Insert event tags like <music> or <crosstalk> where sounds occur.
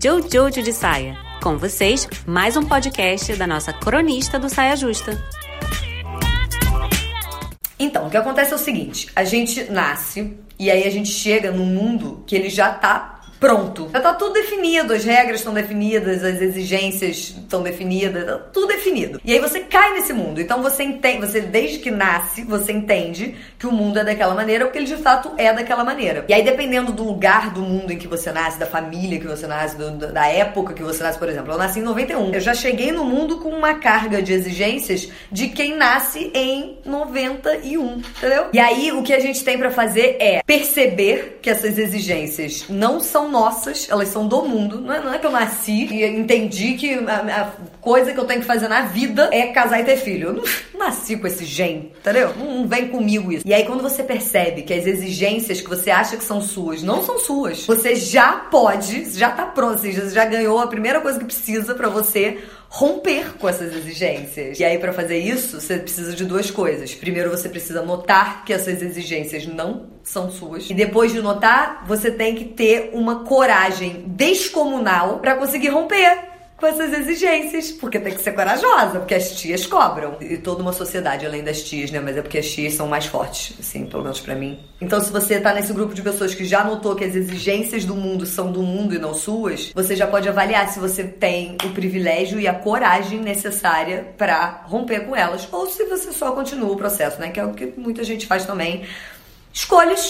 Jojo de Saia. Com vocês, mais um podcast da nossa cronista do Saia Justa. Então, o que acontece é o seguinte: a gente nasce e aí a gente chega num mundo que ele já tá pronto. Já tá tudo definido, as regras estão definidas, as exigências estão definidas, tá tudo definido. E aí você cai nesse mundo. Então você entende, você desde que nasce, você entende que o mundo é daquela maneira, porque ele de fato é daquela maneira. E aí dependendo do lugar do mundo em que você nasce, da família que você nasce, do, da época que você nasce, por exemplo, eu nasci em 91. Eu já cheguei no mundo com uma carga de exigências de quem nasce em 91, entendeu? E aí o que a gente tem para fazer é perceber que essas exigências não são nossas, elas são do mundo. Não é, não é que eu nasci e entendi que a, a, coisa que eu tenho que fazer na vida é casar e ter filho. Eu não, <laughs> nasci com esse gen, entendeu? Não, não, vem comigo isso. E aí, quando você percebe que as exigências que você acha que são suas não são suas, você já pode, já tá pronto, você já ganhou a primeira coisa que precisa para você romper com essas exigências. E aí, para fazer isso, você precisa de duas coisas. Primeiro, você precisa notar que essas exigências não são suas. E depois de notar, você tem que ter uma coragem descomunal para conseguir romper com essas exigências, porque tem que ser corajosa, porque as tias cobram. E toda uma sociedade além das tias, né? Mas é porque as tias são mais fortes, assim, pelo menos para mim. Então, se você tá nesse grupo de pessoas que já notou que as exigências do mundo são do mundo e não suas, você já pode avaliar se você tem o privilégio e a coragem necessária para romper com elas, ou se você só continua o processo, né? Que é o que muita gente faz também. Escolhas